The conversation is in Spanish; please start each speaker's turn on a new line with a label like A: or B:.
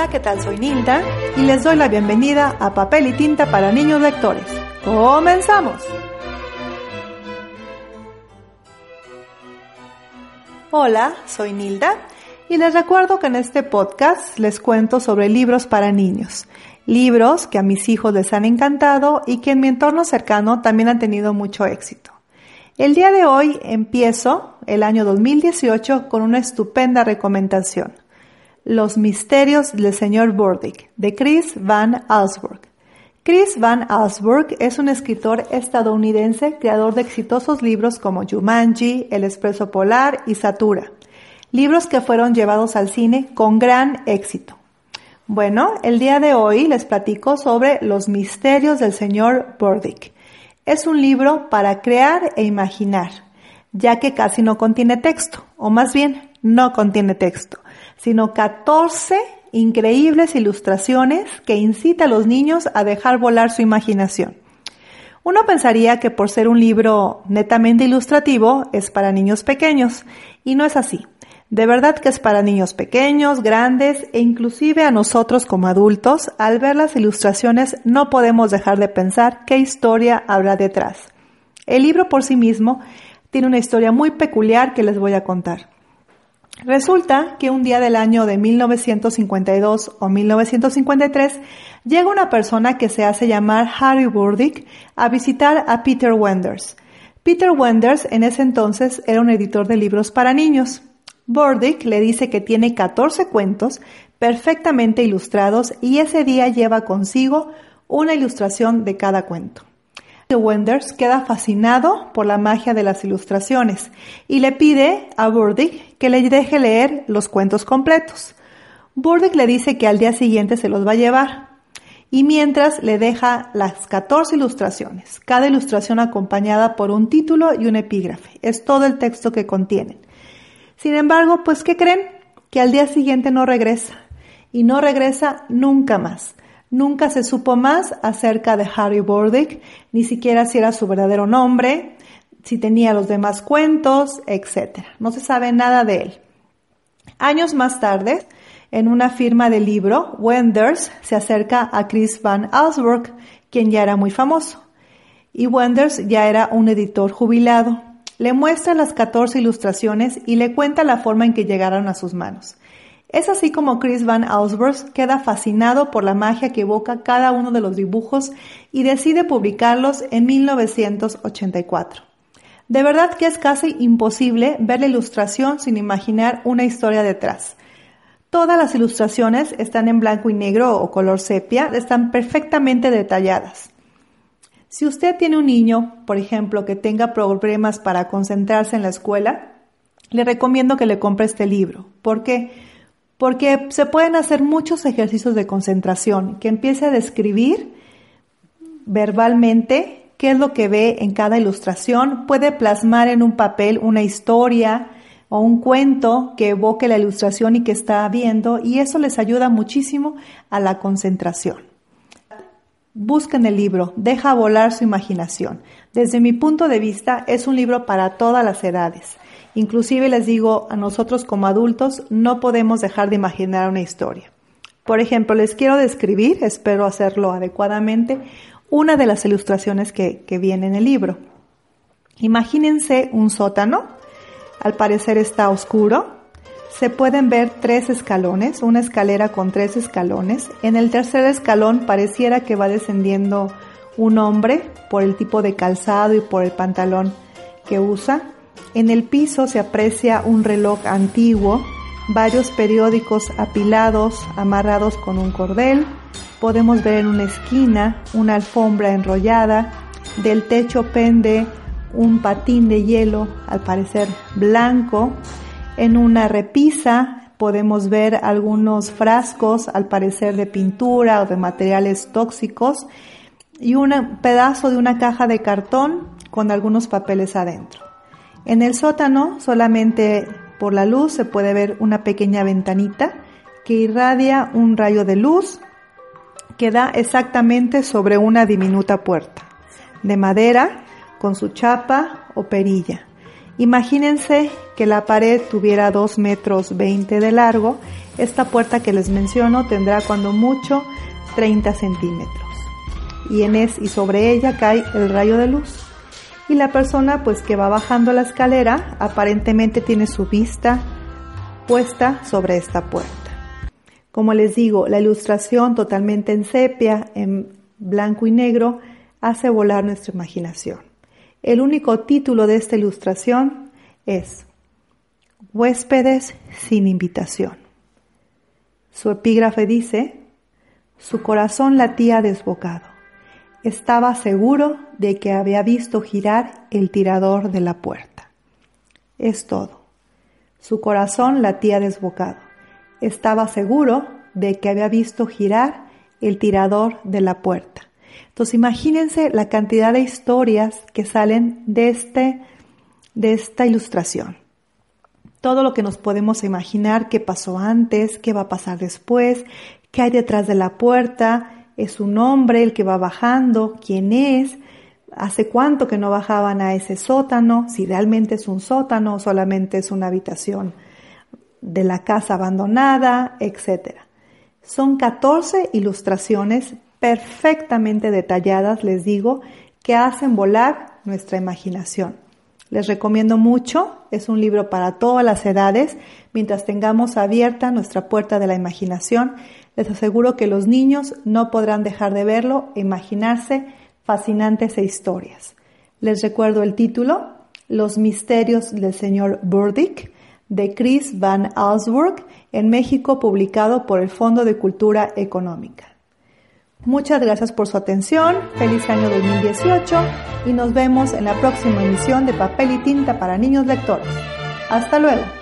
A: Hola, ¿qué tal? Soy Nilda y les doy la bienvenida a Papel y Tinta para Niños Lectores. ¡Comenzamos! Hola, soy Nilda y les recuerdo que en este podcast les cuento sobre libros para niños. Libros que a mis hijos les han encantado y que en mi entorno cercano también han tenido mucho éxito. El día de hoy empiezo el año 2018 con una estupenda recomendación. Los misterios del señor Burdick, de Chris Van Allsburg. Chris Van Allsburg es un escritor estadounidense, creador de exitosos libros como Jumanji, El Expreso Polar y Satura. Libros que fueron llevados al cine con gran éxito. Bueno, el día de hoy les platico sobre Los misterios del señor Burdick. Es un libro para crear e imaginar, ya que casi no contiene texto, o más bien, no contiene texto sino 14 increíbles ilustraciones que incita a los niños a dejar volar su imaginación. Uno pensaría que por ser un libro netamente ilustrativo es para niños pequeños, y no es así. De verdad que es para niños pequeños, grandes e inclusive a nosotros como adultos, al ver las ilustraciones no podemos dejar de pensar qué historia habrá detrás. El libro por sí mismo tiene una historia muy peculiar que les voy a contar. Resulta que un día del año de 1952 o 1953 llega una persona que se hace llamar Harry Burdick a visitar a Peter Wenders. Peter Wenders en ese entonces era un editor de libros para niños. Burdick le dice que tiene 14 cuentos perfectamente ilustrados y ese día lleva consigo una ilustración de cada cuento. Wenders queda fascinado por la magia de las ilustraciones y le pide a Burdick que le deje leer los cuentos completos. Burdick le dice que al día siguiente se los va a llevar y mientras le deja las 14 ilustraciones, cada ilustración acompañada por un título y un epígrafe. Es todo el texto que contienen. Sin embargo, pues ¿qué creen? Que al día siguiente no regresa y no regresa nunca más. Nunca se supo más acerca de Harry Burdick, ni siquiera si era su verdadero nombre, si tenía los demás cuentos, etc. No se sabe nada de él. Años más tarde, en una firma de libro, Wenders se acerca a Chris Van Allsburg, quien ya era muy famoso. Y Wenders ya era un editor jubilado. Le muestra las 14 ilustraciones y le cuenta la forma en que llegaron a sus manos. Es así como Chris Van Allsburg queda fascinado por la magia que evoca cada uno de los dibujos y decide publicarlos en 1984. De verdad que es casi imposible ver la ilustración sin imaginar una historia detrás. Todas las ilustraciones están en blanco y negro o color sepia, están perfectamente detalladas. Si usted tiene un niño, por ejemplo, que tenga problemas para concentrarse en la escuela, le recomiendo que le compre este libro. ¿Por qué? porque se pueden hacer muchos ejercicios de concentración, que empiece a describir verbalmente qué es lo que ve en cada ilustración, puede plasmar en un papel una historia o un cuento que evoque la ilustración y que está viendo y eso les ayuda muchísimo a la concentración. Busquen el libro, deja volar su imaginación. Desde mi punto de vista es un libro para todas las edades. Inclusive les digo, a nosotros como adultos no podemos dejar de imaginar una historia. Por ejemplo, les quiero describir, espero hacerlo adecuadamente, una de las ilustraciones que, que viene en el libro. Imagínense un sótano, al parecer está oscuro, se pueden ver tres escalones, una escalera con tres escalones. En el tercer escalón pareciera que va descendiendo un hombre por el tipo de calzado y por el pantalón que usa. En el piso se aprecia un reloj antiguo, varios periódicos apilados, amarrados con un cordel. Podemos ver en una esquina una alfombra enrollada. Del techo pende un patín de hielo, al parecer blanco. En una repisa podemos ver algunos frascos, al parecer de pintura o de materiales tóxicos, y un pedazo de una caja de cartón con algunos papeles adentro. En el sótano, solamente por la luz, se puede ver una pequeña ventanita que irradia un rayo de luz que da exactamente sobre una diminuta puerta, de madera, con su chapa o perilla. Imagínense que la pared tuviera 2 metros 20 de largo, esta puerta que les menciono tendrá cuando mucho 30 centímetros. Y, en es, y sobre ella cae el rayo de luz. Y la persona pues que va bajando la escalera aparentemente tiene su vista puesta sobre esta puerta. Como les digo, la ilustración totalmente en sepia, en blanco y negro, hace volar nuestra imaginación. El único título de esta ilustración es Huéspedes sin invitación. Su epígrafe dice, su corazón latía desbocado. Estaba seguro de que había visto girar el tirador de la puerta. Es todo. Su corazón latía desbocado. Estaba seguro de que había visto girar el tirador de la puerta. Entonces imagínense la cantidad de historias que salen de, este, de esta ilustración. Todo lo que nos podemos imaginar qué pasó antes, qué va a pasar después, qué hay detrás de la puerta, es un hombre el que va bajando, quién es, hace cuánto que no bajaban a ese sótano, si realmente es un sótano o solamente es una habitación de la casa abandonada, etc. Son 14 ilustraciones perfectamente detalladas, les digo, que hacen volar nuestra imaginación. Les recomiendo mucho, es un libro para todas las edades, mientras tengamos abierta nuestra puerta de la imaginación, les aseguro que los niños no podrán dejar de verlo e imaginarse fascinantes e historias. Les recuerdo el título, Los misterios del señor Burdick, de Chris Van Allsburg, en México, publicado por el Fondo de Cultura Económica. Muchas gracias por su atención, feliz año 2018 y nos vemos en la próxima emisión de Papel y Tinta para Niños Lectores. Hasta luego.